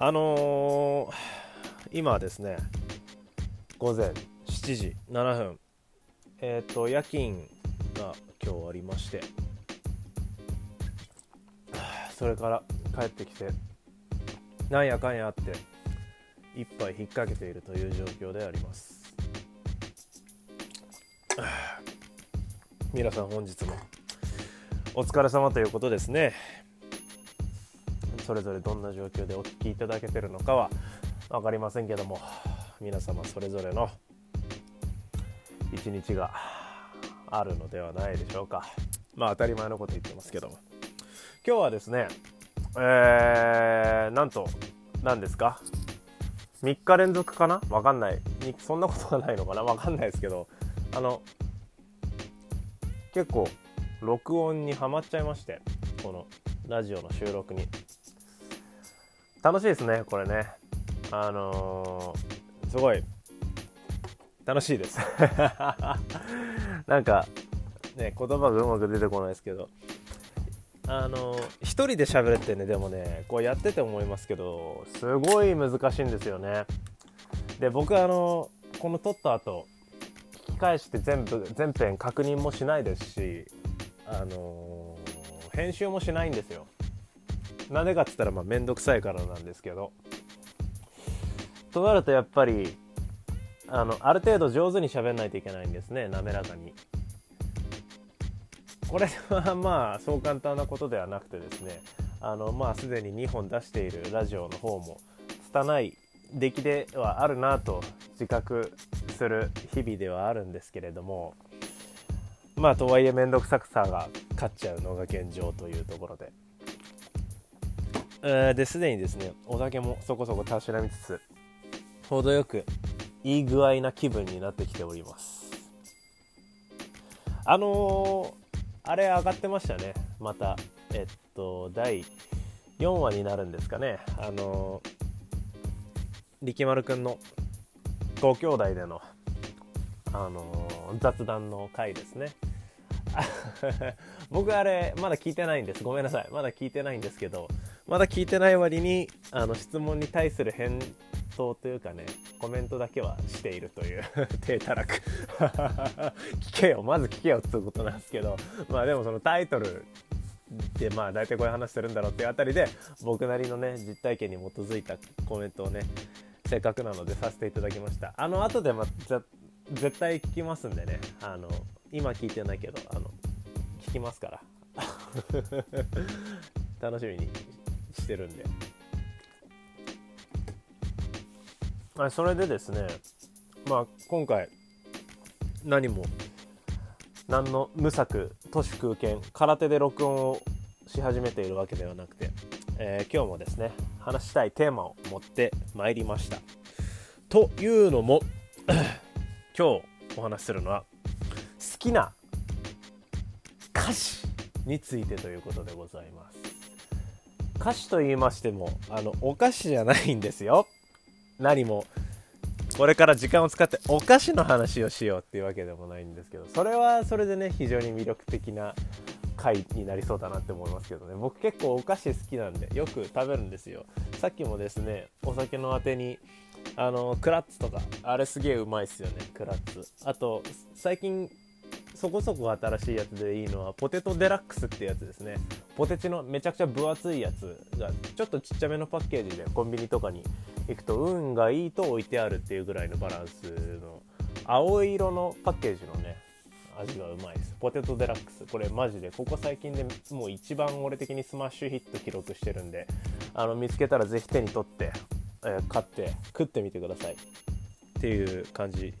あのー、今ですね午前7時7分えっ、ー、と夜勤が今日ありましてそれから帰ってきてなんやかんやあって一杯引っ掛けているという状況であります。皆さん本日もお疲れ様ということですね。それぞれどんな状況でお聞きいただけてるのかは分かりませんけども皆様それぞれの一日があるのではないでしょうか。まあ当たり前のこと言ってますけども。今日はですねえー、なんと何ですか？3日連続かな？わかんない。そんなことはないのかな？わかんないですけどあの結構録音にはまっちゃいましてこのラジオの収録に。楽しいですねこれね。あのー、すごい。楽しいです。なんかね言葉がうまく出てこないですけど。あの一人で喋るってねでもねこうやってて思いますけどすごい難しいんですよね。で僕あのこの撮った後聞き返して全部全編確認もしないですしあの編集もしないんですよなんでかっつったらまあ面倒くさいからなんですけどとなるとやっぱりあのある程度上手に喋んないといけないんですね滑らかにこれはまあそう簡単なことではなくてですねあのまあすでに2本出しているラジオの方も拙い出来ではあるなと自覚する日々ではあるんですけれどもまあとはいえ面倒くさくさが勝っちゃうのが現状というところで。ですでにですねお酒もそこそこたしなみつつ程よくいい具合な気分になってきております。あのー、あれ上がってましたね。またえっと第4話になるんですかね。あのー、力丸くんのご兄弟でのあのー、雑談の回ですね。僕あれまだ聞いてないんです。ごめんなさい。まだ聞いてないんですけどまだ聞いてない割にあの質問に対する返答というかねコメントだけはしているという 低たらく。聞けよ。まず聞けよっていうことなんですけど。まあでもそのタイトルでまあ大体こういう話してるんだろうっていうあたりで僕なりのね実体験に基づいたコメントをねせっかくなのでさせていただきました。あの後でま絶対聞きますんでね。あの今聞いてないけどあの聞きますから。楽しみに。してるんで。それでですねまあ今回何も何の無策都市空間空手で録音をし始めているわけではなくて、えー、今日もですね話したいテーマを持ってまいりました。というのも 今日お話しするのは好きな歌詞についてということでございます。歌詞と言いましてもあのお菓子じゃないんですよ。何もこれから時間を使ってお菓子の話をしようっていうわけでもないんですけどそれはそれでね非常に魅力的な回になりそうだなって思いますけどね。僕結構お菓子好きなんでよく食べるんですよ。さっきもですねお酒のあてにあのクラッツとか。あれすげえうまいっすよねクラッツ。あと最近そこそこ新しいやつでいいのはポテトデラックスってやつですね。ポテチのめちゃくちゃ分厚いやつがちょっとちっちゃめのパッケージでコンビニとかに行くと運がいいと置いてあるっていうぐらいのバランスの青色のパッケージのね味がうまいです。ポテトデラックス。これマジでここ最近でもう一番俺的にスマッシュヒット記録してるんであの見つけたら是非手に取って、えー、買って食ってみてください。っていう感じ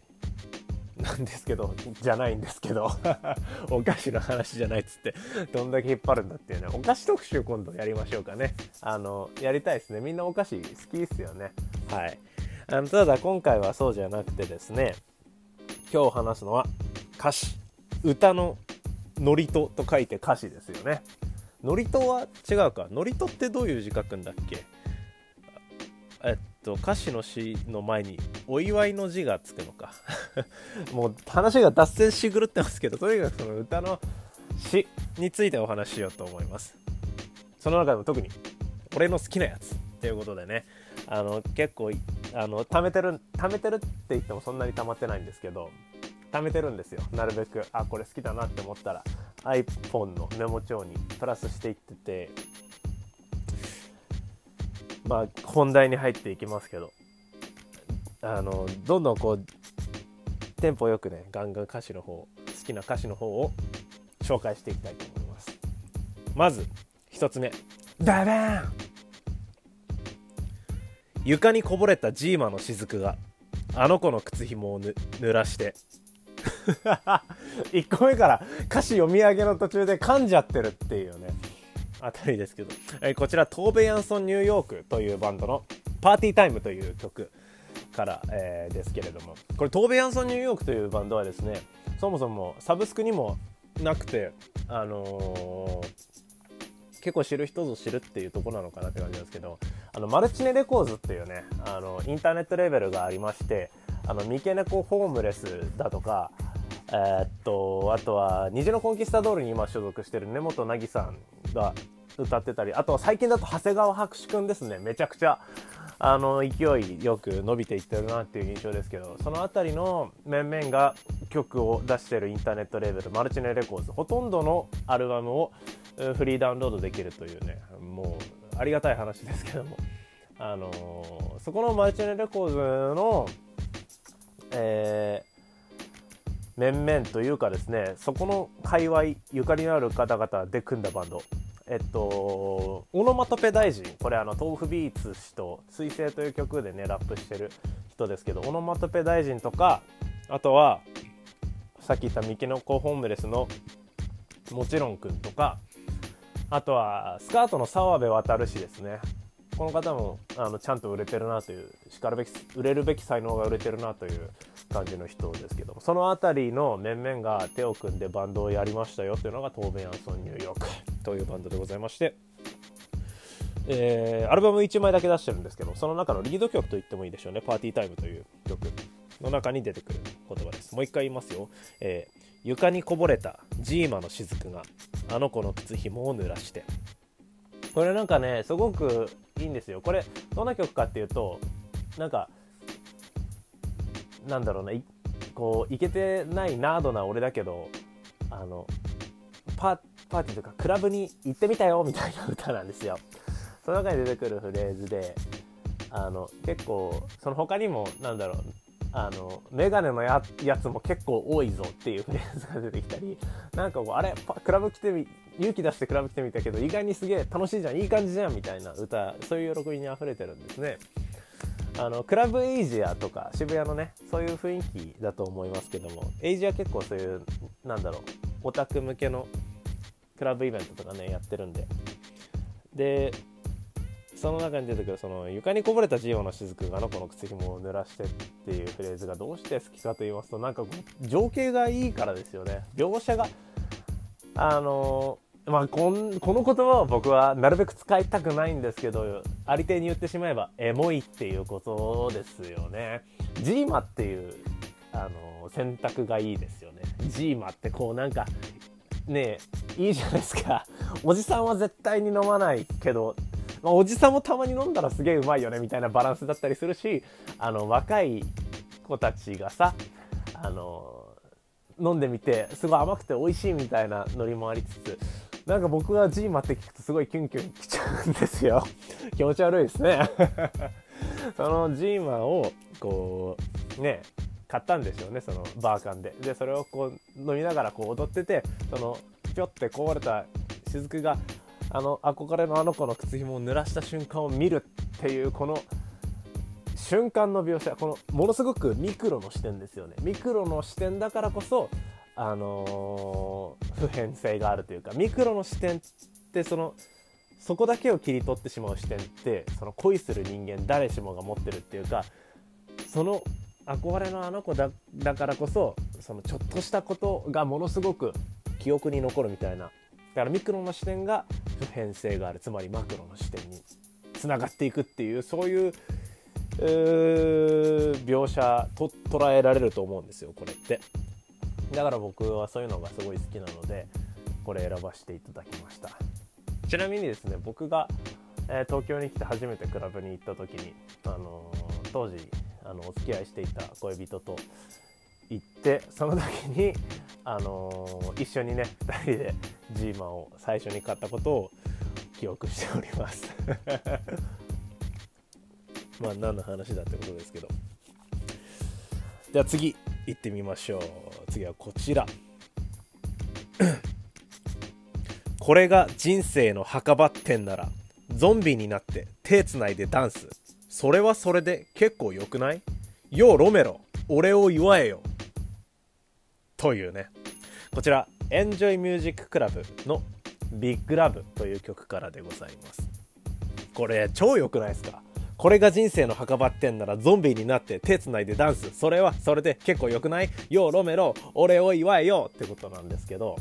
なんですけどじゃないんですけど お菓子の話じゃないっつってどんだけ引っ張るんだっていうねお菓子特集今度やりましょうかね。あのやりたいですね。みんなお菓子好きですよね。はい。あのただ今回はそうじゃなくてですね今日話すのは歌詞。歌のノリトと書いて歌詞ですよね。ノリトは違うか。ノリトってどういう字書くんだっけ？と歌詞の詩の前にお祝いの字がつくのか。もう話が脱線しぐるってますけどとにかくその歌の詩についてお話ししようと思います。その中でも特に俺の好きなやつっていうことでね。あの結構あの貯めてる貯めてるって言ってもそんなに溜まってないんですけど貯めてるんですよ。なるべくあこれ好きだなって思ったら iPhone のメモ帳にプラスしていっててまあ本題に入っていきますけど。あのどんどんこうテンポよくねガンガン歌詞の方好きな歌詞の方を紹介していきたいと思います。まず1つ目。ダバーン。床にこぼれたジーマの雫があの子の靴紐を濡らして。1個目から歌詞読み上げの途中で噛んじゃってるっていうね。あたりですけど、えこちらトーベ・ヤンソン・ニューヨークというバンドの「パーティータイム」という曲から、えー、ですけれども。これトーベ・ヤンソン・ニューヨークというバンドはですねそもそもサブスクにもなくてあのー、結構知る人ぞ知るっていうとこなのかなって感じなんですけどあのマルチネレコーズっていうねあのインターネットレベルがありましてあの三毛猫ホームレスだとかえー、っとあとは虹のコンキスタドールに今所属してる根本凪さんが歌ってたり。あと最近だと長谷川博士くんですね。めちゃくちゃあの勢いよく伸びていってるなっていう印象ですけど。その辺りの面々が曲を出してるインターネットレーベルマルチネレコーズほとんどのアルバムをフリーダウンロードできるというね。もうありがたい話ですけども。あのー、そこのマルチネレコーズのえ、面々というかですねそこの界隈ゆかりのある方々で組んだバンド。えっと、オノマトペ大臣。これあの豆腐ビーツ氏と「彗星」という曲でねラップしてる人ですけどオノマトペ大臣とかあとはさっき言った三毛の子ホームレスのもちろんくんとかあとはスカートの澤部渉氏ですね。この方もあのちゃんと売れてるなというしかるべき売れるべき才能が売れてるなという感じの人ですけどもその辺りの面々が手を組んでバンドをやりましたよというのがトーベン・アンソン・ニューヨーク。というバンドでございまして、えー、アルバム1枚だけ出してるんですけどその中のリード曲と言ってもいいでしょうね「パーティータイム」という曲の中に出てくる言葉ですもう一回言いますよ、えー、床にこぼれたジーマの雫があの子の靴紐を濡らして。これなんかねすごくいいんですよ。これどんな曲かっていうとなんかなんだろうなこういけてないナードな俺だけどあのパパーティーとかクラブに行ってみたよみたいな歌なんですよ。その中に出てくるフレーズであの結構その他にもなんだろうあのメガネのやつも結構多いぞっていうフレーズが出てきたりなんかこうあれクラブ来てみ勇気出してクラブ来てみたけど意外にすげえ楽しいじゃんいい感じじゃんみたいな歌そういう喜びにあふれてるんですね。あのクラブエイジアとか渋谷のねそういう雰囲気だと思いますけどもエイジア結構そういうなんだろうオタク向けのクラブイベントとかねやってるんで。でその中に出てくるその床にこぼれたジオの雫があの子の靴紐を濡らしてっていうフレーズがどうして好きかと言いますとなんか情景がいいからですよね。描写があのまあこんこの言葉は僕はなるべく使いたくないんですけどありていに言ってしまえばエモいっていうことですよね。ジーマっていうあの選択がいいですよね。ジーマってこうなんかねいいじゃないですか。おじさんは絶対に飲まないけど、まあ、おじさんもたまに飲んだらすげえうまいよねみたいなバランスだったりするしあの若い子たちがさあの飲んでみてすごい甘くて美味しいみたいなノリもありつつなんか僕がジーマって聞くとすごいキュンキュンきちゃうんですよ。気持ち悪いですね。そのジーマをこうね買ったんでしょうねそのバーカンで。でそれをこう飲みながらこう踊っててそのちょって壊れた雫があの憧れのあの子の靴紐を濡らした瞬間を見るっていうこの瞬間の描写このものすごくミクロの視点ですよね。ミクロの視点だからこそあのー、普遍性があるというかミクロの視点ってそのそこだけを切り取ってしまう視点ってその恋する人間誰しもが持ってるっていうかその憧れのあの子だだからこそそのちょっとしたことがものすごく記憶に残るみたいな。だからミクロの視点が普遍性がある。つまりマクロの視点につながっていくっていうそういう描写と捉えられると思うんですよこれって。だから僕はそういうのがすごい好きなのでこれ選ばせていただきました。ちなみにですね僕がえー東京に来て初めてクラブに行った時に、あのー当時あのお付き合いしていた恋人と行ってその時に、あのー一緒にね2人でジーマンを最初に買ったことを記憶しております。まあ何の話だってことですけど。では次行ってみましょう。次はこちら。これが人生の墓場ってんならゾンビになって手つないでダンス。それはそれで結構良くない？ようロメロ俺を祝えよ。というね。こちらエンジョイミュージッククラブのビッグラブという曲からでございます。これ超良くないですか？これが人生の墓場ってんならゾンビになって手つないでダンス。それはそれで結構良くない？ようロメロ俺を祝えよってことなんですけど。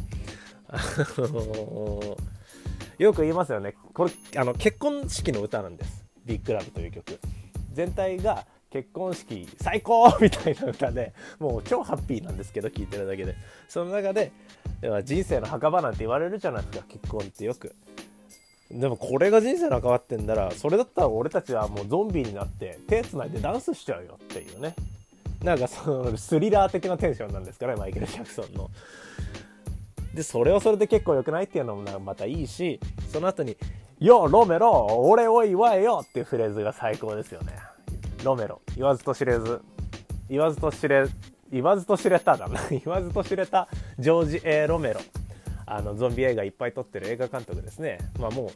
よく言いますよね。これあの結婚式の歌なんです。ビッグラブという曲。全体が結婚式最高みたいな歌でもう超ハッピーなんですけど聴いてるだけで。その中で人生の墓場なんて言われるじゃないですか結婚って。よく。でもこれが人生の墓場ってんだらそれだったら俺たちはもうゾンビになって手つないでダンスしちゃうよっていうね。なんかそのスリラー的なテンションなんですかねマイケル・ジャクソンの。でそれはそれで結構良くないっていうのもなんかまたいいしその後に「よロメロ俺を祝えよ」っていうフレーズが最高ですよね。ロメロ。言わずと知れず。言わずと知れ言わずと知れただな。言わずと知れたジョージ・ A・ ロメロ。あのゾンビ映画いっぱい撮ってる映画監督ですね。まあもう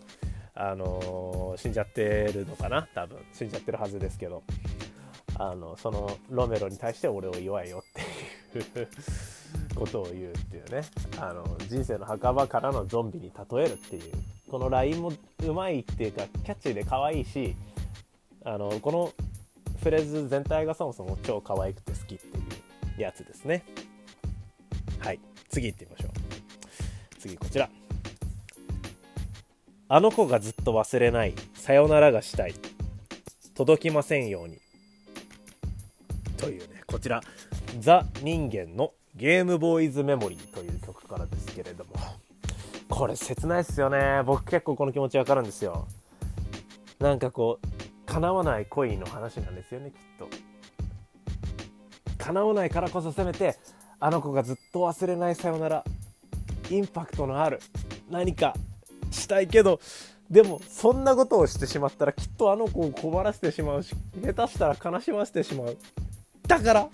あのー死んじゃってるのかな？多分。死んじゃってるはずですけど。あのそのロメロに対して俺を祝えよっていうことを言うっていうね。あの人生の墓場からのゾンビに例えるっていう。このラインもうまいっていうかキャッチーで可愛いしあのこのフレーズ全体がそもそも超可愛くて好きっていうやつですね。はい。次行ってみましょう。次こちら。あの子がずっと忘れない。さよならがしたい。届きませんように。というねこちら。ザ・人間のゲームボーイズメモリーという曲からですけれども。これ切ないっすよね。僕結構この気持ちわかるんですよ。なんかこう叶わない恋の話なんですよねきっと。叶わないからこそせめてあの子がずっと忘れないさよなら。インパクトのある何かしたいけどでもそんなことをしてしまったらきっとあの子を困らせてしまうし下手したら悲しませてしまう。だから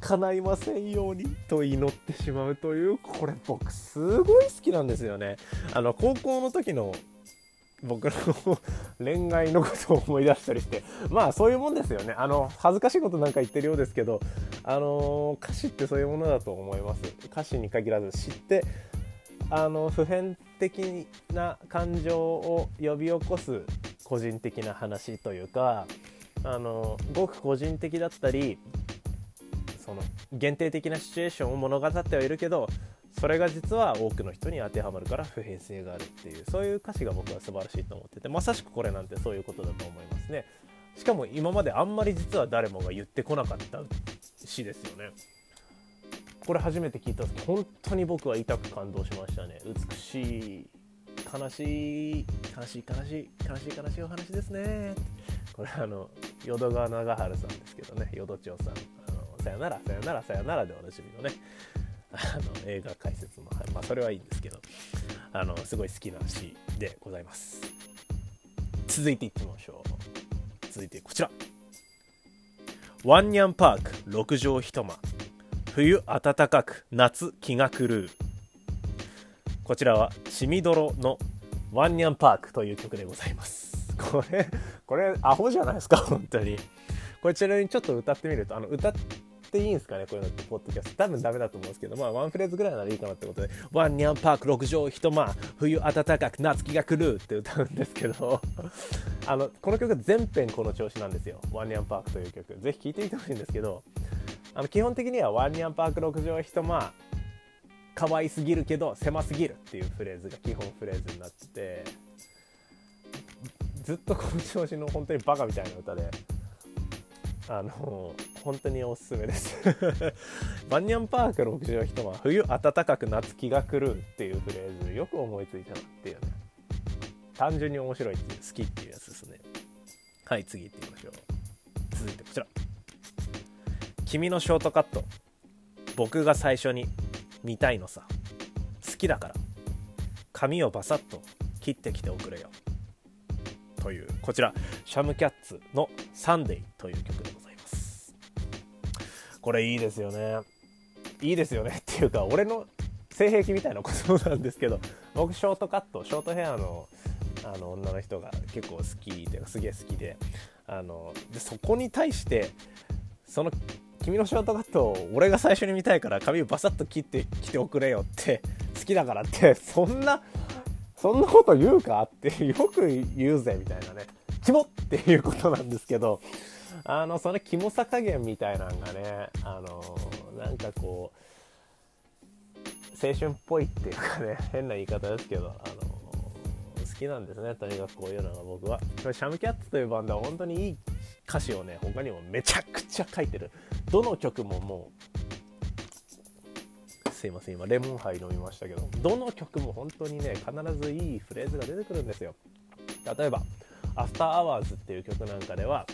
叶いませんようにと祈ってしまうというこれ僕すごい好きなんですよね。あの高校の時の僕の恋愛のことを思い出したりして。まあそういうもんですよね。あの恥ずかしいことなんか言ってるようですけどあの歌詞ってそういうものだと思います。歌詞に限らず知ってあの普遍的な感情を呼び起こす個人的な話というかあのごく個人的だったりその限定的なシチュエーションを物語ってはいるけどそれが実は多くの人に当てはまるから普遍性があるっていうそういう歌詞が僕は素晴らしいと思っててまさしくこれなんてそういうことだと思いますね。しかも今まであんまり実は誰もが言ってこなかった詩ですよね。これ初めて聞いた時本当に僕は痛く感動しましたね。美しい。悲しい。悲しい悲しい。悲しい悲しいお話ですね。これあの淀川長春さんですけどね。淀町さん。あのさよならさよならさよならでおなじみのね。あの映画解説も、まあ、それはいいんですけど。あのすごい好きな詩でございます。続いていってみましょう。続いてこちら。ワンニャンパーク6畳一間。冬暖かく夏気が狂う。こちらはちみどろのワンニャンパークという曲でございます。これこれアホじゃないですか？本当に。これちなみにちょっと歌ってみるとあの歌っていいんですかね？こういうのってポッドキャスト。多分ダメだと思うんですけどまあワンフレーズぐらいならいいかなってことで「ワンニャンパーク6畳一間冬暖かく夏気が狂う」って歌うんですけどあのこの曲全編この調子なんですよ「ワンニャンパーク」という曲。ぜひ聴いてみてほしいんですけどあの基本的には「ワンニャンパーク6畳一間可愛すぎるけど狭すぎる」っていうフレーズが基本フレーズになっててずっとこの調子の本当にバカみたいな歌であの本当におすすめです。バンニャンパーク6畳一間冬暖かく夏気が狂うっていうフレーズよく思いついたなっていうね。単純に面白いっていう好きっていうやつですね。はい次行ってみましょう「君のショートカット僕が最初に見たいのさ。好きだから。髪をバサッと切ってきておくれよ」というこちらシャムキャッツの「サンデー」という曲でございます。これいいですよね。いいですよね。っていうか俺の性癖みたいなことなんですけど僕ショートカットショートヘアのあの女の人が結構好きっていうかすげえ好きであのでそこに対してその君のショートカット俺が最初に見たいから髪をバサッと切ってきておくれよって 好きだからって そんなそんなこと言うかって よく言うぜみたいなね。キモっていうことなんですけどあのそのキモさ加減みたいなんがねあのなんかこう青春っぽいっていうかね変な言い方ですけどあの好きなんですね。とにかくこういうのが僕は。シャムキャッツというバンドは本当にいい歌詞をね他にもめちゃくちゃ書いてる。どの曲ももうすいません今レモンハイ飲みましたけどどの曲も本当にね必ずいいフレーズが出てくるんですよ。例えば「アフターアワーズっていう曲なんかでは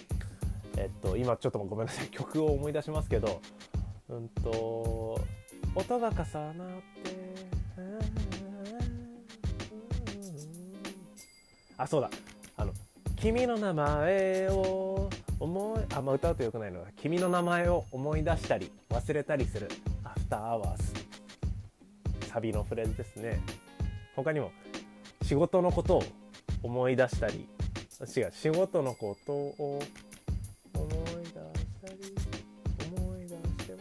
えっと今ちょっとごめんなさい曲を思い出しますけどうんと音が重なってあそうだ。あの「君の名前を思い」あんま歌うとよくないのが「君の名前を思い出したり忘れたりするアフターアワーズ」サビのフレーズですね。他にも仕事のことを思い出したり違う仕事のことを思い出したり思い出しても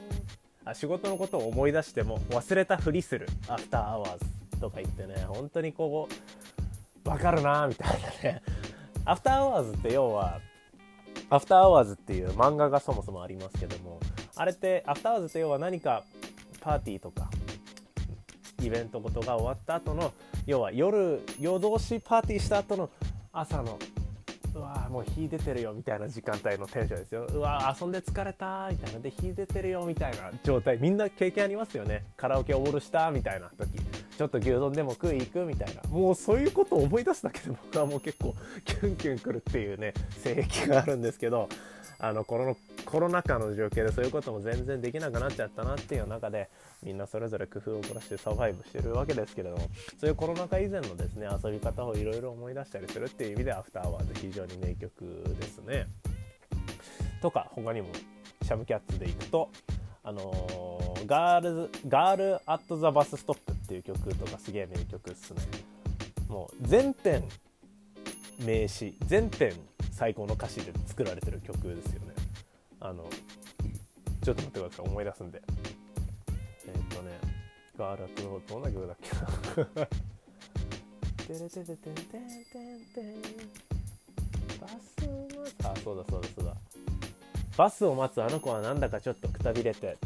あ仕事のことを思い出しても忘れたふりするアフターアワーズとか言ってね本当にこう分かるなみたいなね。アフターアワーズって要はアフターアワーズっていう漫画がそもそもありますけどもあれってアフターアワーズって要は何かパーティーとかイベントことが終わった後の要は夜夜通しパーティーした後の朝のうわもう日出てるよみたいな時間帯のテンションですよ。うわ遊んで疲れたみたいな。で日出てるよみたいな状態。みんな経験ありますよね。カラオケオールしたみたいな時。ちょっと牛丼でも食い行くみたいなもうそういうことを思い出すだけで僕はもう結構キュンキュンくるっていうね性癖があるんですけどあのコロコロナ禍の状況でそういうことも全然できなくなっちゃったなっていう中でみんなそれぞれ工夫を凝らしてサバイブしてるわけですけれどもそういうコロナ禍以前のですね遊び方をいろいろ思い出したりするっていう意味でアフターワーズ非常に名曲ですね。とか他にもシャムキャッツでいくとあのー、ガールズガールアットザバスストップっていう曲とかすげえ名曲っすね。もう全編名詞全編最高の歌詞で作られてる曲ですよね。あのちょっと待ってください思い出すんで。えー、っとねガーラとどんな曲だっけな。テレテテテンテンテンテンバスを待つあそうだそうだそうだバスを待つあの子はなんだかちょっとくたびれて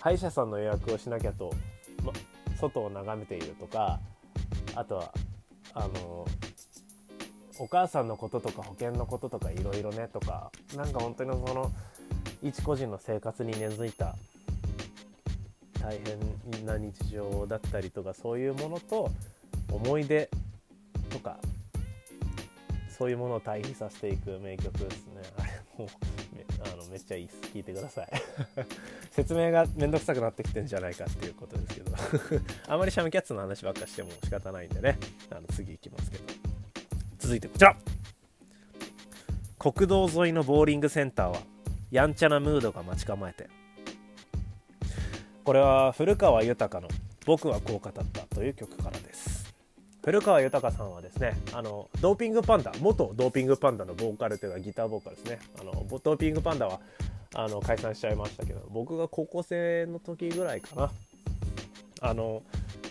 歯医者さんの予約をしなきゃと、ま、外を眺めているとかあとはあのお母さんのこととか保険のこととかいろいろねとかなんか本当にその一個人の生活に根付いた大変な日常だったりとかそういうものと思い出とかそういうものを対比させていく名曲ですね。あれもうあのめっちゃいいです。聞いてください。説明がめんどくさくなってきてんじゃないかっていうことですけど。あまりシャムキャッツの話ばっかしても仕方ないんでね。あの次行きますけど。続いてこちら。国道沿いのボーリングセンターはやんちゃなムードが待ち構えて。これは古川豊の「僕はこう語った」という曲からです。古川豊さんはですねあのドーピングパンダ元ドーピングパンダのボーカルというかギターボーカルですねあのドーピングパンダはあの解散しちゃいましたけど僕が高校生の時ぐらいかなあの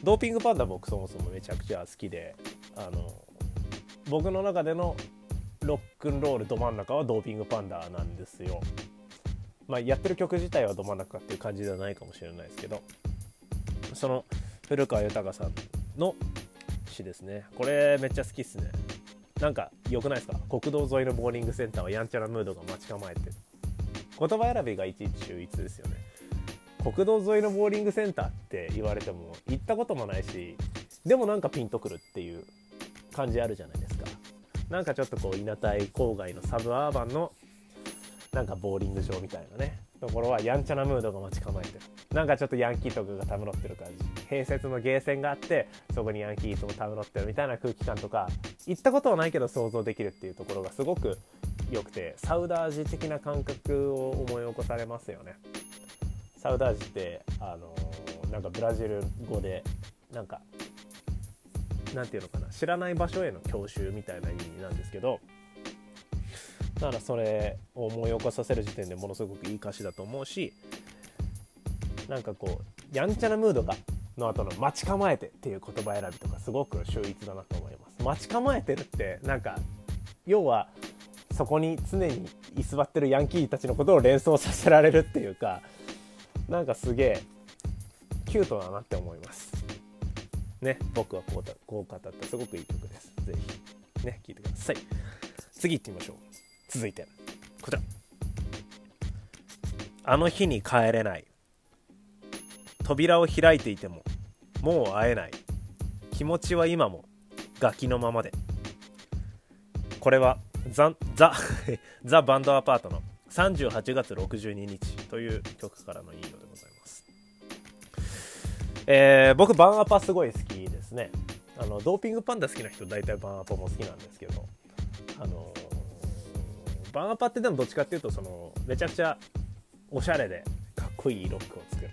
ドーピングパンダ僕そもそもめちゃくちゃ好きであの僕の中でのロックンロールど真ん中はドーピングパンダなんですよ。まあ、やってる曲自体はど真ん中っていう感じではないかもしれないですけどその古川豊さんの詩ですね。これめっちゃ好きっすね。なんか良くないですか？国道沿いのボーリングセンターはやんちゃなムードが待ち構えて言葉選びがいちいち秀逸ですよね。国道沿いのボーリングセンターって言われても行ったこともないしでもなんかピンとくるっていう感じあるじゃないですか。なんかちょっとこう稲田郊外のサブアーバンのなんかボーリング場みたいなねところはやんちゃなムードが待ち構えてる。なんかちょっとヤンキーとかがたむろってる感じ。併設のゲーセンがあってそこにヤンキーともたむろってるみたいな空気感とか行ったことはないけど想像できるっていうところがすごく良くてサウダージ的な感覚を思い起こされますよね。サウダージってあのー、なんかブラジル語でなんかなんていうのかな知らない場所への郷愁みたいな意味なんですけどだからそれを思い起こさせる時点でものすごくいい歌詞だと思うしなんかこうやんちゃなムードがの後の「待ち構えて」っていう言葉選びとかすごく秀逸だなと思います。待ち構えてるってなんか要はそこに常に居座ってるヤンキーたちのことを連想させられるっていうかなんかすげえキュートだなって思います。ね、僕はこうこう語ったすごくいい曲です。ぜひね、聴いてください。次行ってみましょう。続いて、こちら。あの日に帰れない。扉を開いていても、もう会えない。気持ちは今も、ガキのままで。これはザ、ザ、ザ・バンドアパートの38月62日という曲からの引用でございます。えー、僕、バンアパすごい好きですね。あの、ドーピングパンダ好きな人、大体バンアパも好きなんですけど、あのバンアパってでもどっちかっていうとそのめちゃくちゃおしゃれでかっこいいロックを作る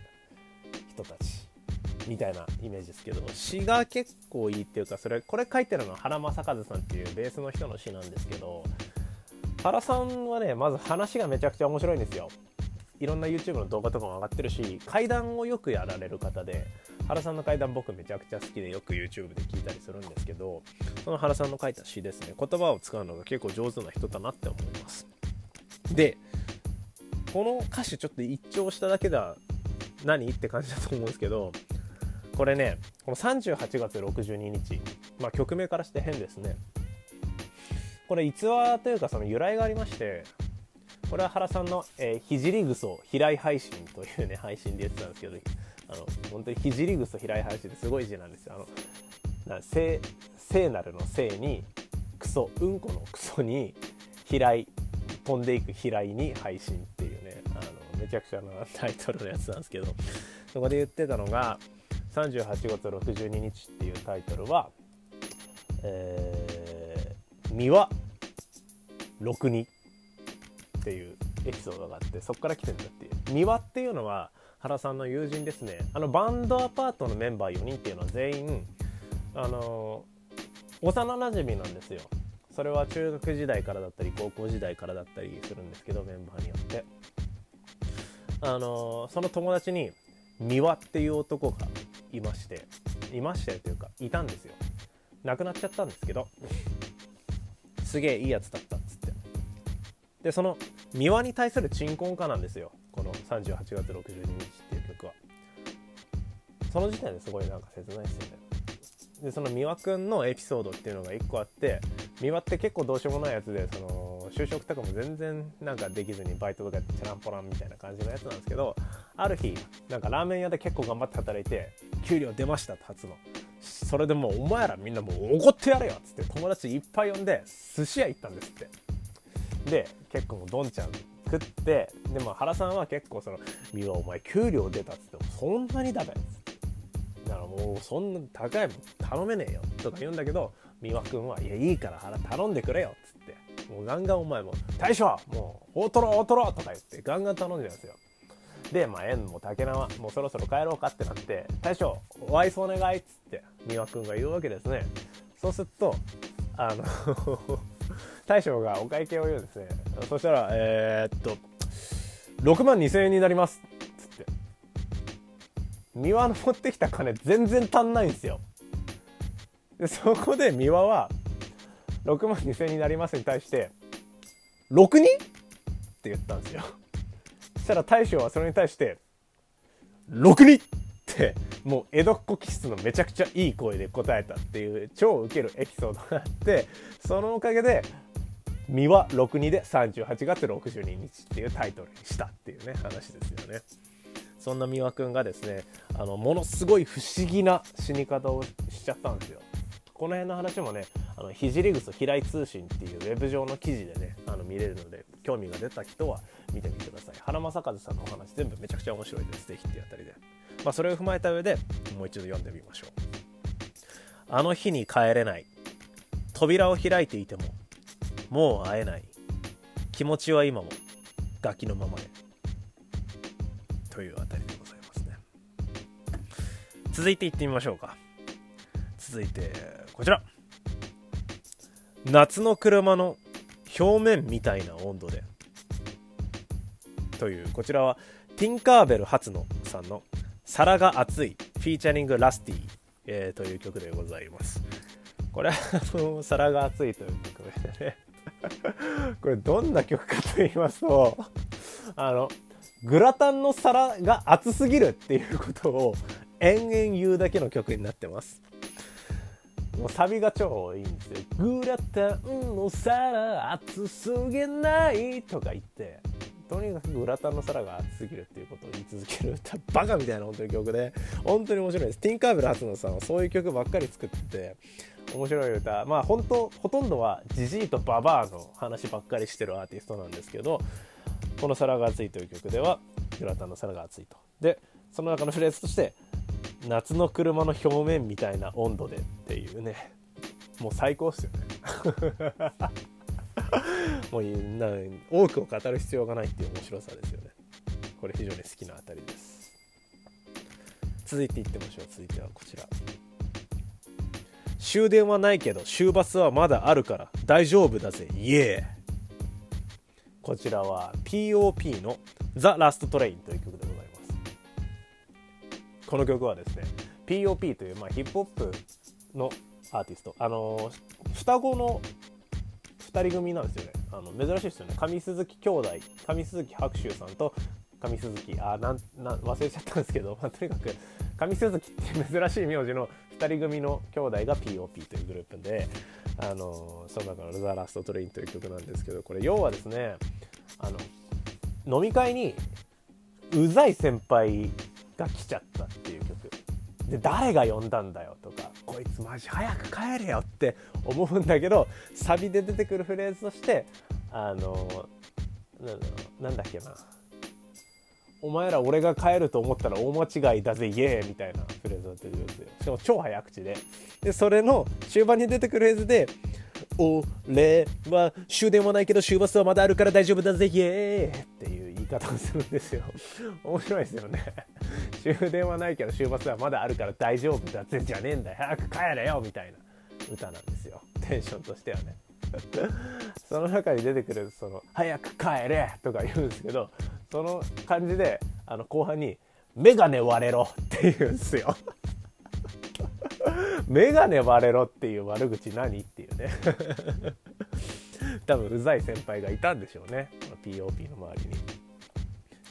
人たちみたいなイメージですけど詩が結構いいっていうかそれこれ書いてるのは原正和さんっていうベースの人の詩なんですけど原さんはねまず話がめちゃくちゃ面白いんですよ。いろんな YouTube の動画とかも上がってるし階段をよくやられる方で原さんの階段僕めちゃくちゃ好きでよく YouTube で聞いたりするんですけどその原さんの書いた詩ですね言葉を使うのが結構上手な人だなって思います。でこの歌詞ちょっと一聴しただけでは何？って感じだと思うんですけどこれねこの38月62日まあ曲名からして変ですねこれ逸話というかその由来がありましてこれは原さんの、えー、ひじりぐそ平井配信というね配信で言ってたんですけどあの本当にひじりぐそ平井配信ってすごい字なんですよあのな聖聖なるの聖にクソうんこのクソに平井飛んでいく平井に配信っていうめちゃくちゃなタイトルのやつなんですけど そこで言ってたのが38月62日っていうタイトルはえー、三輪六二っていうエピソードがあってそこから来てんだっていう。三輪っていうのは原さんの友人ですね。あのバンドアパートのメンバー4人っていうのは全員あの幼なじみなんですよ。それは中学時代からだったり高校時代からだったりするんですけどメンバーによって。あのその友達に三輪っていう男がいましていましたよというかいたんですよ。亡くなっちゃったんですけどすげえいいやつだったっつって。でその三輪に対する鎮魂歌なんですよ。この38月62日っていう曲は。その時点ですごいなんか切ないですよね。でその三輪くんのエピソードっていうのが1個あって三輪って結構どうしようもないやつでその就職とかも全然なんかできずにバイトとかチャランポランみたいな感じのやつなんですけどある日なんかラーメン屋で結構頑張って働いて給料出ましたって初の。それでもうお前らみんなもう怒ってやれよっつって友達いっぱい呼んで寿司屋行ったんですって。で結構もうどんちゃん食ってでも原さんは結構その「三輪お前給料出た」っつって「そんなにだべ」っつって。だからもうそんな高いもん頼めねえよとか言うんだけど三輪君は「いやいいから原頼んでくれよ」っつって。もうガンガンお前も「大将もう大トロ大トロ」とか言ってガンガン頼んじゃうんですよ。で、まあ、縁も竹縄、もうそろそろ帰ろうかってなって、大将、お愛想お願いっつって、三輪くんが言うわけですね。そうすると、あの 大将がお会計を言うんですね。そしたらえー、っと6万2000円になりますっつって。三輪の持ってきた金全然足んないんですよ。でそこで三輪は6万2000円になりますに対して6人？って言ったんですよ。そしたら大将はそれに対して6人？ってもう江戸っ子気質のめちゃくちゃいい声で答えたっていう超ウケるエピソードがあってそのおかげで三輪62で38月62日っていうタイトルにしたっていうね話ですよね。そんな美輪くんがですねあのものすごい不思議な死に方をしちゃったんですよこの辺の話もねあのひじりぐそ平井通信っていうウェブ上の記事でねあの見れるので興味が出た人は見てみてください。原正和さんのお話全部めちゃくちゃ面白いです。ぜひっていうあたりで、まあ、それを踏まえた上でもう一度読んでみましょう。あの日に帰れない。扉を開いていてももう会えない。気持ちは今もガキのままでというあたりでございますね。続いていってみましょうか。続いてこちら。夏の車の表面みたいな温度で。というこちらはティンカーベル初のさんの「皿が熱い」フィーチャリングラスティ、えー、という曲でございます。これは皿が熱いという曲でね。これどんな曲かと言いますとあのグラタンの皿が熱すぎるっていうことを延々言うだけの曲になってます。もうサビが超いいんですよ。グラタンの皿熱すぎないとか言って、とにかくグラタンの皿が熱すぎるっていうことを言い続ける歌、バカみたいな本当に曲で、本当に面白いです。ティンカーベル初野さんはそういう曲ばっかり作ってて、面白い歌。まあ本当、ほとんどはジジイとババアの話ばっかりしてるアーティストなんですけど、この皿が熱いという曲では、グラタンの皿が熱いと。で、その中のフレーズとして、夏の車の表面みたいな温度でっていうね。もう最高っすよね。もうな多くを語る必要がないっていう面白さですよね。これ非常に好きなあたりです。続いていってみましょう。続いてはこちら。終電はないけど終バスはまだあるから大丈夫だぜ。イエー。こちらは POP の「ザ・ラスト・トレイン」という曲です。この曲はですね POP という、まあ、ヒップホップのアーティストあの双子の2人組なんですよね。あの珍しいですよね。上鈴木兄弟上鈴木白秋さんと上鈴木あなんなん忘れちゃったんですけど、まあ、とにかく上鈴木って珍しい名字の2人組の兄弟が POP というグループであのその中の「ザ・ラスト・トレイン」という曲なんですけどこれ要はですねあの飲み会にうざい先輩が来ちゃったっていう曲。で誰が呼んだんだよとかこいつマジ早く帰れよって思うんだけどサビで出てくるフレーズとしてあのなんだっけな。お前ら俺が帰ると思ったら大間違いだぜイエーみたいなフレーズが出てくるんですよ。しかも超早口で。でそれの終盤に出てくるフレーズで俺は終電はないけど終バスはまだあるから大丈夫だぜイエーっていう言い方をするんですよ面白いですよね 終電はないけど終バスはまだあるから大丈夫だぜじゃねえんだよ早く帰れよみたいな歌なんですよテンションとしてはね その中に出てくるその「早く帰れ!」とか言うんですけどその感じであの後半に「メガネ割れろ!」って言うんですよ メガネ割れろっていう悪口何っね。多分うざい先輩がいたんでしょうね。POP の周りに。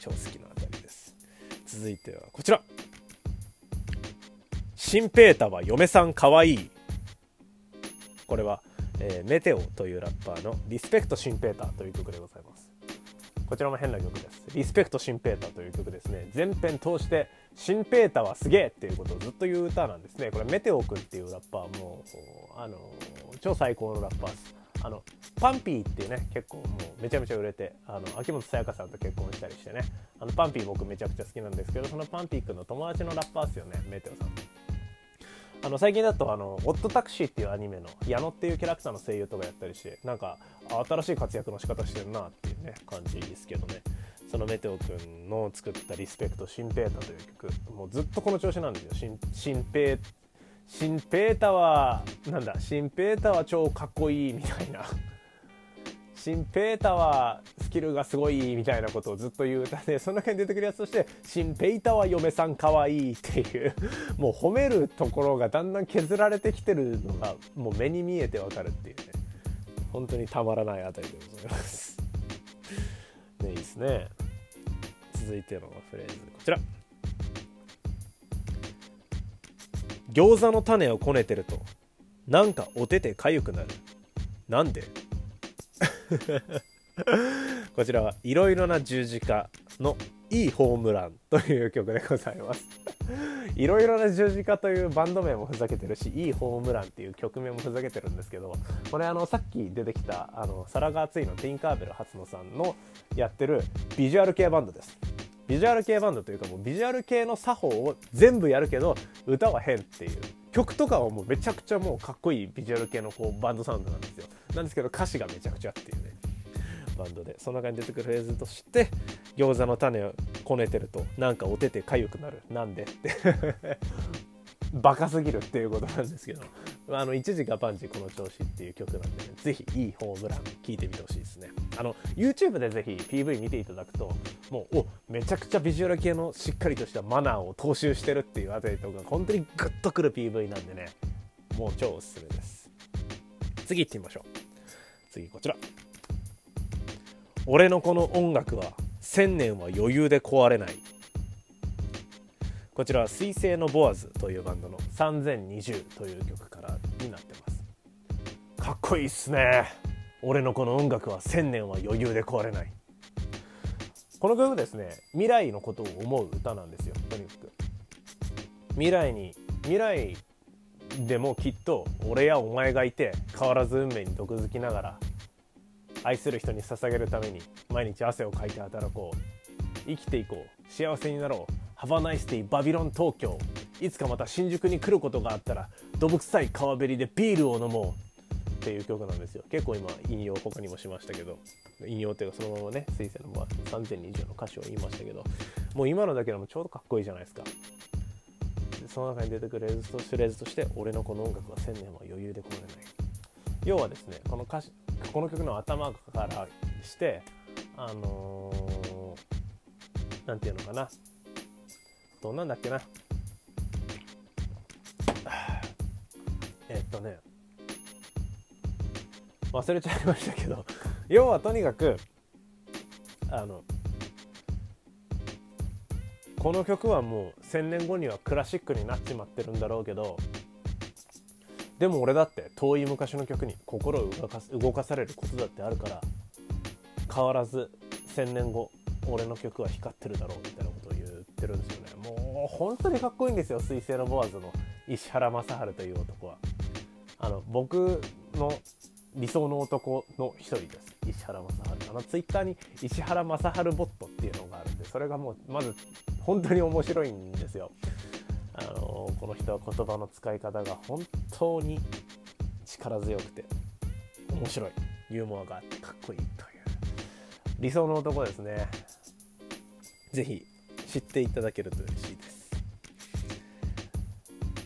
超好きなあたりです。続いてはこちら。シンペータは嫁さんかわいい。これは、えー、メテオというラッパーのリスペクトシンペーターという曲でございます。こちらも変な曲です。リスペクトシンペーターという曲ですね。全編通してシンペーターはすげえっていうことをずっと言う歌なんですね。これメテオ君っていうラッパーもあの超最高のラッパーです。あのパンピーっていうね結構もうめちゃめちゃ売れてあの秋元さやかさんと結婚したりしてね。あのパンピー僕めちゃくちゃ好きなんですけどそのパンピー君の友達のラッパーですよねメテオさん。あの最近だとあの「オットタクシー」っていうアニメの矢野っていうキャラクターの声優とかやったりしてなんか新しい活躍の仕方してるなっていうね感じですけどね。そのメテオくんの作った「リスペクトシンペータ」という曲。もうずっとこの調子なんですよ。シンシンペシンペータはなんだシンペータは超かっこいいみたいな。シンペータはスキルがすごいみたいなことをずっと言う。歌でその中に出てくるやつとしてシンペータは嫁さんかわいいっていう。もう褒めるところがだんだん削られてきてるのがもう目に見えてわかるっていうね。本当にたまらないあたりでございます。ねいいですね。続いてのフレーズこちら。餃子の種をこねてるとなんかお手手かゆくなる。なんで？こちらはいろいろな十字架のいいホームランという曲でございます。いろいろな十字架というバンド名もふざけてるしいいホームランっていう曲名もふざけてるんですけどこれあのさっき出てきたあのサラガーツイのティンカーベル初野さんのやってるビジュアル系バンドですビジュアル系バンドというかもうビジュアル系の作法を全部やるけど歌は変っていう。曲とかはもうめちゃくちゃもうかっこいいビジュアル系のこうバンドサウンドなんですよ。なんですけど歌詞がめちゃくちゃっていうね。バンドで。その中に出てくるフレーズとして餃子の種をこねてるとなんかお手手かゆくなる。なんで？って。バカすぎるっていうことなんですけど。あの一時がパンチこの調子っていう曲なんで、ね、ぜひいいホームラン聴いてみてほしいですね。あの YouTube でぜひ PV 見ていただくともうおめちゃくちゃビジュアル系のしっかりとしたマナーを踏襲してるっていうあたりとか本当にグッとくる PV なんでねもう超おすすめです。次行ってみましょう。次こちら。俺のこの音楽は千年は余裕で壊れない。こちらは水星のボアズというバンドの3020という曲からになってます。かっこいいっすね。俺のこの音楽は1000年は余裕で壊れない。この曲ですね未来のことを思う歌なんですよ。とにかく。未来に未来でもきっと俺やお前がいて変わらず運命に毒づきながら愛する人に捧げるために毎日汗をかいて働こう。生きていこう。幸せになろう。ハバナイスティバビロン東京。いつかまた新宿に来ることがあったらどぶ臭い川べりでビールを飲もう。っていう曲なんですよ。結構今引用他にもしましたけど。引用っていうかそのままね水星の3020の歌詞を言いましたけど。もう今のだけでもちょうどかっこいいじゃないですか。その中に出てくるレーズとフレーズとして俺のこの音楽は1000年は余裕で壊れない。要はですねこの歌詞この曲の頭からしてあの何、ー、て言うのかな。どんなんだっけな。えっとね。忘れちゃいましたけど 要はとにかくあのこの曲はもう1,000年後にはクラシックになっちまってるんだろうけどでも俺だって遠い昔の曲に心を動かす動かされることだってあるから変わらず1,000年後俺の曲は光ってるだろうみたいなことを言ってるんですよね。もう本当にかっこいいんですよ水星のボアズの石原正治という男は。あの僕の理想の男の一人です。石原正治。あのツイッターに石原正治ボットっていうのがあるんでそれがもうまず本当に面白いんですよ。あのこの人は言葉の使い方が本当に力強くて面白い。ユーモアがあってかっこいいという。理想の男ですね。是非知っていただけると嬉しいです。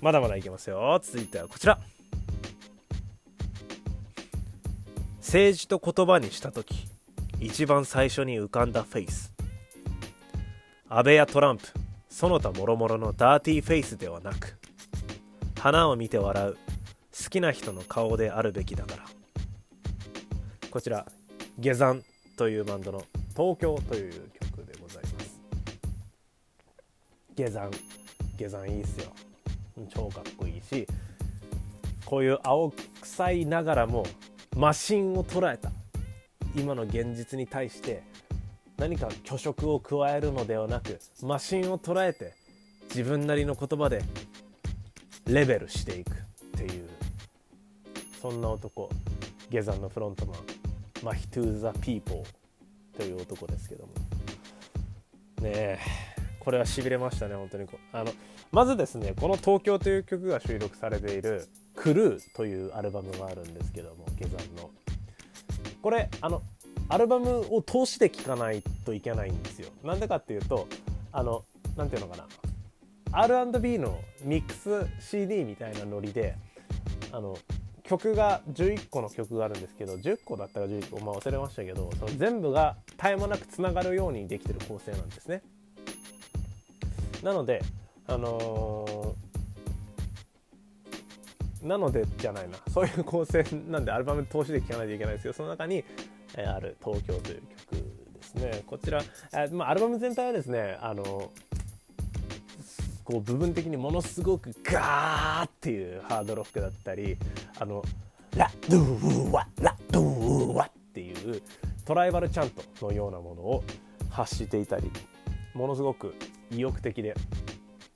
まだまだいけますよ。続いてはこちら。政治と言葉にした時一番最初に浮かんだフェイス。安倍やトランプその他諸々のダーティーフェイスではなく花を見て笑う好きな人の顔であるべきだから。こちら下山というバンドの「東京」という曲でございます。下山。下山いいっすよ。超かっこいいしこういう青臭いながらもマシンを捉えた。今の現実に対して何か虚飾を加えるのではなくマシンを捉えて自分なりの言葉でレベルしていくっていう。そんな男。下山のフロントマン。マヒトゥーザ・ピーポー。という男ですけども。ねえ。これはしびれましたね本当にあのまずですねこの「東京」という曲が収録されている「クルー」というアルバムがあるんですけども下山のこれあのアルバムを通して聴かないといけないんですよ。なんでかっていうとあの何ていうのかな R&B のミックス CD みたいなノリであの曲が11個の曲があるんですけど10個だったか11個、まあ、忘れましたけどその全部が絶え間なくつながるようにできてる構成なんですね。なのであのー、なのでじゃないな。そういう構成なんでアルバム通しで聴かないといけないですよ。その中にえある「東京」という曲ですね。こちら、えまあ、アルバム全体はですねあのこう部分的にものすごくガーっていうハードロックだったりあのラドゥーワラドゥーワっていうトライバルチャントのようなものを発していたりものすごく意欲的で。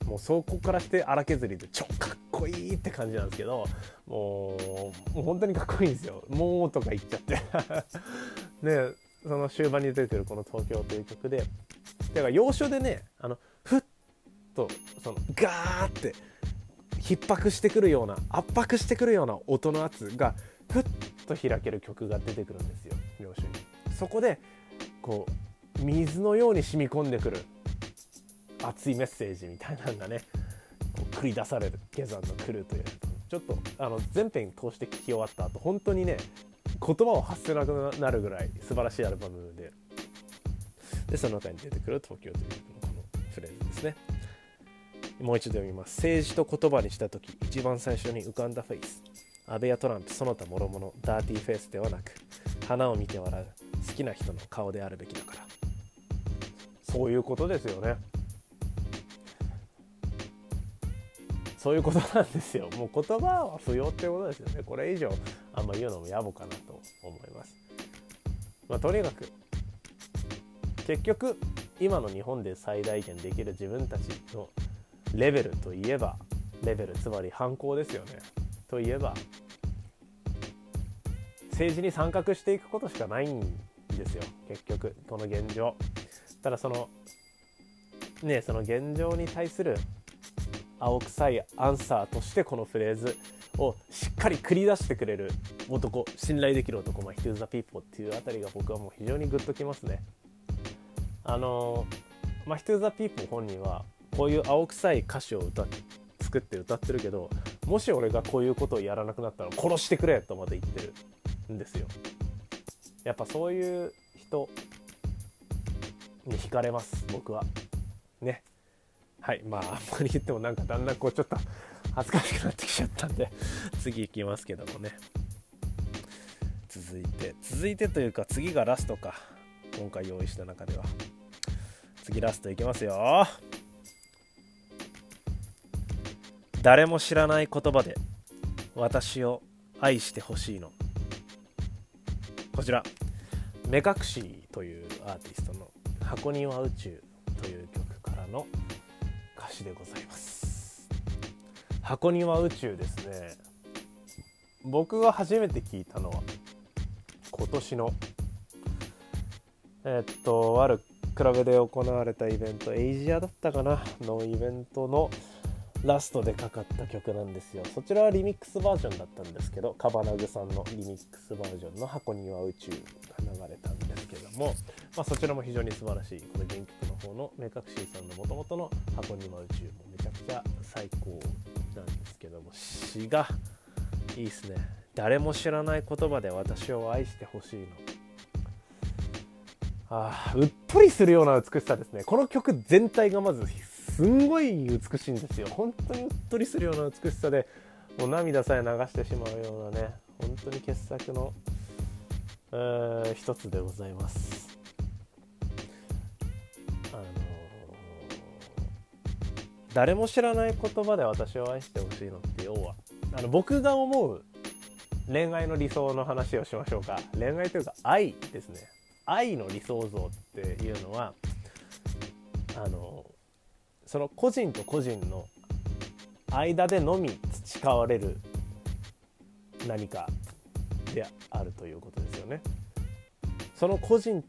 もうそこからして荒削りで超かっこいいって感じなんですけどもうもう本当にかっこいいんですよ「もう」とか言っちゃって。ねその終盤に出てるこの「東京」という曲で。だから要所でねあのふっとそのガーって逼迫してくるような圧迫してくるような音の圧がふっと開ける曲が出てくるんですよ要所に。そこでこう水のように染み込んでくる熱いメッセージみたいなのがね。繰り出される下山のクルーという。ちょっとあの全編通して聴き終わった後本当にね言葉を発せなくなるぐらい素晴らしいアルバムで。でその中に出てくる「東京」というこのフレーズですね。もう一度読みます。政治と言葉にした時一番最初に浮かんだフェイス。安倍やトランプその他諸々ダーティーフェイスではなく花を見て笑う好きな人の顔であるべきだから。そういうことですよね。そういうことなんですよ。もう言葉は不要ってことですよね。これ以上あんま言うのも野暮かなと思います。まあとにかく結局今の日本で最大限できる自分たちのレベルといえばレベルつまり反抗ですよね。といえば政治に参画していくことしかないんですよ。結局この現状。ただそのねその現状に対する青臭いアンサーとしてこのフレーズをしっかり繰り出してくれる男信頼できる男まあ、Here's the People っていうあたりが僕はもう非常にグッときますね。あのまあ、Here's the People 本人はこういう青臭い歌詞を歌作って歌ってるけどもし俺がこういうことをやらなくなったら殺してくれとまで言ってるんですよ。やっぱそういう人に惹かれます僕は。ね。はいまああんまり言ってもなんかだんだんこうちょっと恥ずかしくなってきちゃったんで 次行きますけどもね。続いて続いてというか次がラストか。今回用意した中では。次ラストいきますよ。誰も知らない言葉で私を愛してほしいの。こちら。目隠しというアーティストの箱庭宇宙という曲からの歌詞でございます。箱庭宇宙ですね。僕が初めて聞いたのは今年のえっとあるクラブで行われたイベントエイジアだったかな？のイベントのラストでかかった曲なんですよ。そちらはリミックスバージョンだったんですけどカバナグさんのリミックスバージョンの「箱庭宇宙」が流れたんも、まあ、そちらも非常に素晴らしいこの原曲の方の目隠しさんのもともとの「箱庭宇宙」もめちゃくちゃ最高なんですけども詩がいいですね。誰も知らない言葉で私を愛してほしいの。あうっとりするような美しさですね。この曲全体がまずすんごい美しいんですよ。本当にうっとりするような美しさでもう涙さえ流してしまうようなね本当に傑作の、えー、一つでございます。あのー、誰も知らない言葉で私を愛してほしいのって要はあの僕が思う恋愛の理想の話をしましょうか。恋愛というか愛ですね。愛の理想像っていうのはあのその個人と個人の間でのみ培われる何かであるということです。よね。その個人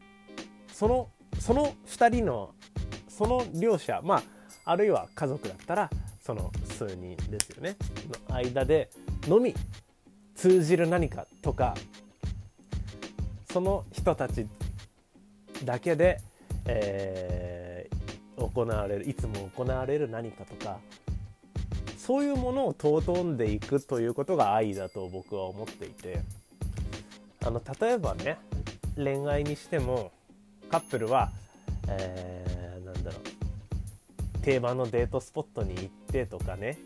そのその2人のその両者まああるいは家族だったらその数人ですよねの間でのみ通じる何かとかその人たちだけで、えー行われるいつも行われる何かとかそういうものを尊んでいくということが愛だと僕は思っていてあの例えばね恋愛にしてもカップルは、えー、なんだろう定番のデートスポットに行ってとかね。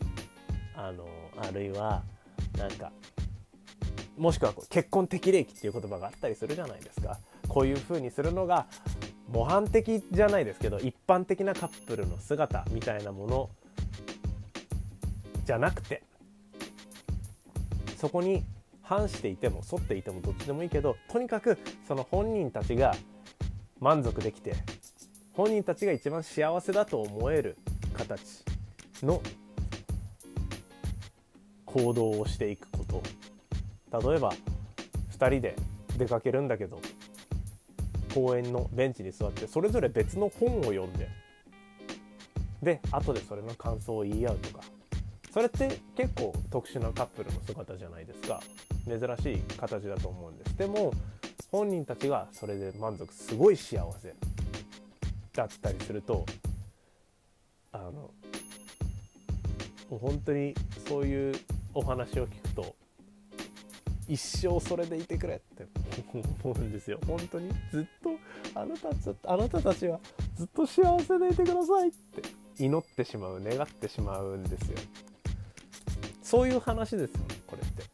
あのあるいはなんかもしくは結婚適齢期っていう言葉があったりするじゃないですか。こういう風にするのが模範的じゃないですけど一般的なカップルの姿みたいなものじゃなくてそこに反していても沿っていてもどっちでもいいけどとにかくその本人たちが満足できて本人たちが一番幸せだと思える形の行動をしていくこと。例えば2人で出かけるんだけど公園のベンチに座ってそれぞれ別の本を読んでで後でそれの感想を言い合うとか。それって結構特殊なカップルの姿じゃないですか。珍しい形だと思うんです。でも本人たちがそれで満足すごい幸せだったりするとあのもう本当にそういうお話を聞くと一生それでいてくれって 思うんですよ。本当にずっとあなたあなたたちはずっと幸せでいてくださいって祈ってしまう願ってしまうんですよ。そういう話ですよねこれって。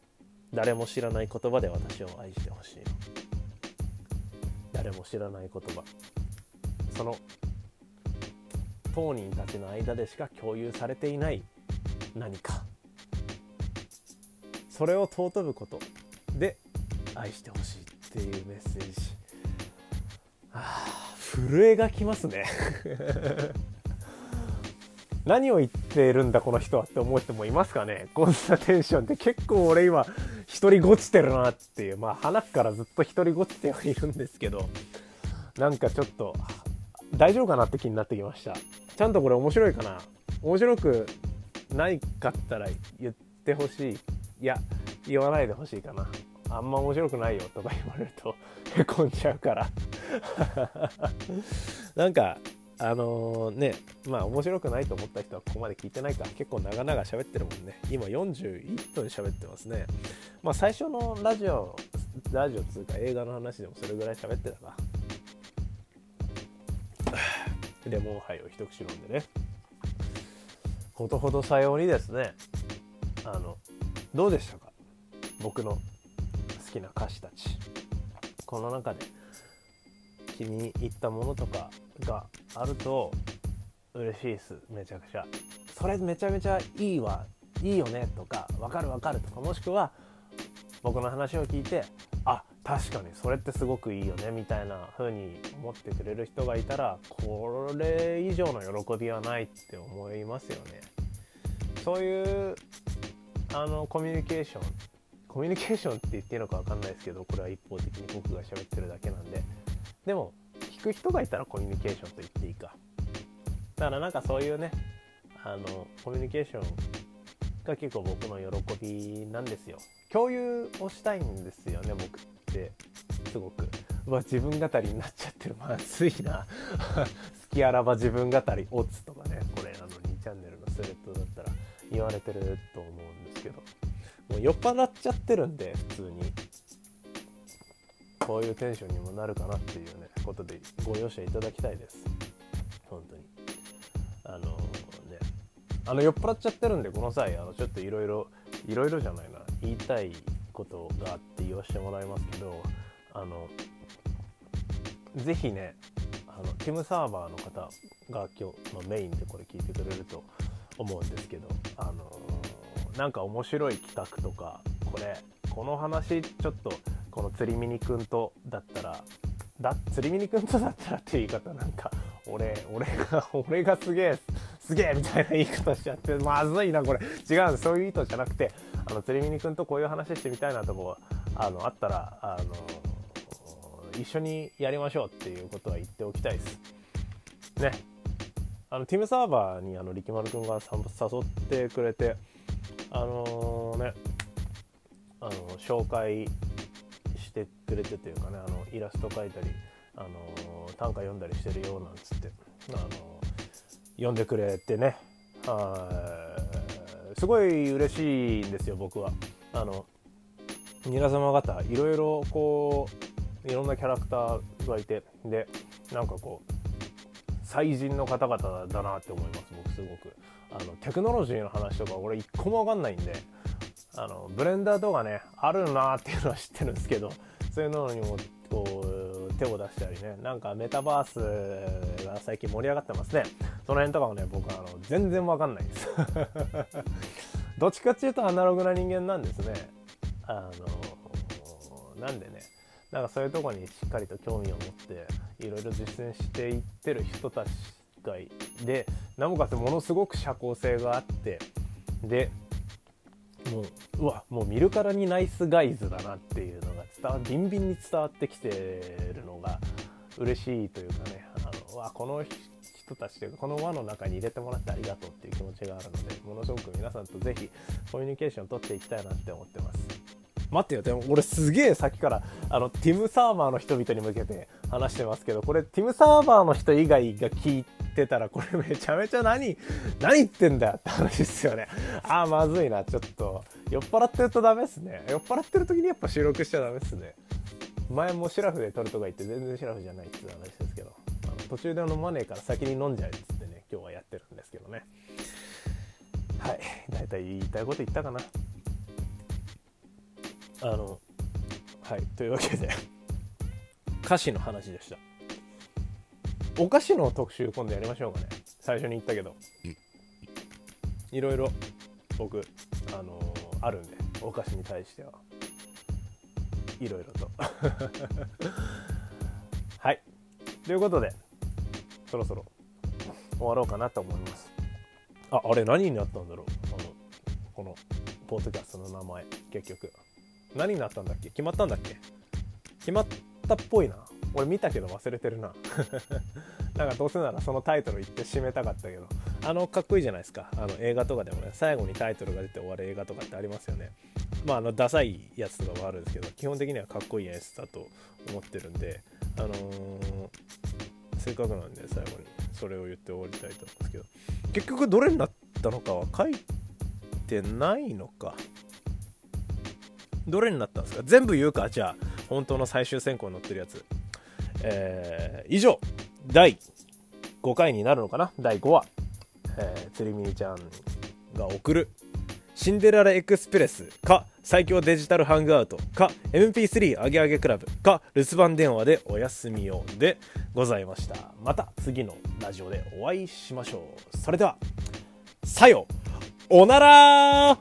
誰も知らない言葉で私を愛してほしい。誰も知らない言葉。その当人たちの間でしか共有されていない何か。それを尊ぶこと。で愛してほしいっていうメッセージ。あ震えがきますね。何を言ってるんだこの人はって思う人もいますかね。こんなテンションで結構俺今独りごちてるなっていう。まあ鼻からずっと独りごちてはいるんですけど。なんかちょっと大丈夫かなって気になってきました。ちゃんとこれ面白いかな。面白くないかったら言ってほしい。いや言わないでほしいかな。あんま面白くないよとか言われるとへこんじゃうから。なんかあのー、ねまあ面白くないと思った人はここまで聞いてないか結構長々喋ってるもんね。今41分喋ってますね。まあ最初のラジオラジオつうか映画の話でもそれぐらい喋ってたか。レモンハイを一口飲んでね。ことほどさようにですね。あのどうでしたか？僕の好きな歌詞たち。この中で気に入ったものとかがあると嬉しいですめちゃくちゃ。それめちゃめちゃいいわいいよねとか分かる分かるとかもしくは僕の話を聞いてあ確かにそれってすごくいいよねみたいな風に思ってくれる人がいたらこれ以上の喜びはないって思いますよね。そういうあのコミュニケーションコミュニケーションって言っていいのか分かんないですけどこれは一方的に僕が喋ってるだけなんで。でも聞く人がいたらコミュニケーションと言っていいか。だからなんかそういうねあのコミュニケーションが結構僕の喜びなんですよ。共有をしたいんですよね僕って。すごく。うわ自分語りになっちゃってるまずいな。好きあらば自分語りオツとかねこれあの2チャンネルのスレッドだったら言われてると思うんですけど。もう酔っ払っちゃってるんで普通に。こういうテンションにもなるかなっていうね。ことでご容赦いただきたいです。本当に。あのね。あの酔っ払っちゃってるんでこの際あのちょっといろいろいろいろじゃないな。言いたいことがあって言わせてもらいますけどあの是非ねあのティムサーバーの方が今日のメインでこれ聞いてくれると思うんですけどあのなんか面白い企画とかこれこの話ちょっとこの釣りミニくんとだったらだ釣りミニくんとだったらって言い方なんか俺俺が 俺がすげえすげえみたいな言い方しちゃってまずいなこれ。違うそういう意図じゃなくてあの釣りミニくんとこういう話してみたいなとこあのあったらあの一緒にやりましょうっていうことは言っておきたいです。ね。あのティムサーバーにあの力丸くんが誘ってくれてあのー、ねあの紹介してくれてというかねあのイラスト描いたり、あの短歌読んだりしてるよなんつって、あの読んでくれてねすごい嬉しいんですよ僕は。あの皆様方いろいろこういろんなキャラクターがいてでなんかこう最人の方々だなって思います僕すごくあのテクノロジーの話とか俺一個も分かんないんであのブレンダーとかねあるなっていうのは知ってるんですけど そういうのにもこう手を出したりねなんかメタバースが最近盛り上がってますね。その辺とかもね僕あの全然わかんないです。どっちかっていうとアナログな人間なんですね。あのなんでねなんかそういうとこにしっかりと興味を持っていろいろ実践していってる人たちがでなおかつものすごく社交性があってでもううわもう見るからにナイスガイズだなっていうのが伝わビンビンに伝わってきてるのが嬉しいというかね。あのわこの人たちというかこの輪の中に入れてもらってありがとうっていう気持ちがあるのでものすごく皆さんとぜひコミュニケーションを取っていきたいなって思ってます。待ってよでも俺すげえさっきからあのティムサーバーの人々に向けて話してますけどこれティムサーバーの人以外が聞いてたらこれめちゃめちゃ何何言ってんだよって話ですよね。ああまずいな。ちょっと酔っ払ってるとダメっすね。酔っ払ってる時にやっぱ収録しちゃダメっすね。前もシラフで撮るとか言って全然シラフじゃないっていう話ですけど。あの途中で飲まねえから先に飲んじゃえっつってね今日はやってるんですけどね。はい。大体言いたいこと言ったかな。あのはい。というわけで歌詞の話でした。お菓子の特集今度やりましょうかね。最初に言ったけど。いろいろ僕あのー、あるんでお菓子に対しては。いろいろと。はい。ということでそろそろ終わろうかなと思います。ああれ何になったんだろう。あのこのポッドキャストの名前結局。何になったんだっけ？決まったんだっけ？決まったっぽいな。俺見たけど忘れてるな。なんかどうせならそのタイトル言って締めたかったけど。あのかっこいいじゃないですか。あの映画とかでもね。最後にタイトルが出て終わる映画とかってありますよね。まああのダサいやつとかもあるんですけど基本的にはかっこいい演出だと思ってるんで。あのー、せっかくなんで最後にそれを言って終わりたいと思うんですけど。結局どれになったのかは書いてないのか。どれになったんですか？全部言うか。じゃあ本当の最終選考に載ってるやつ。えー、以上第5回になるのかな？第5話、えー、釣りミニちゃんが送るシンデレラエクスプレスか最強デジタルハングアウトか MP3 アゲアゲクラブか留守番電話でお休みをでございました。また次のラジオでお会いしましょう。それではさよおなら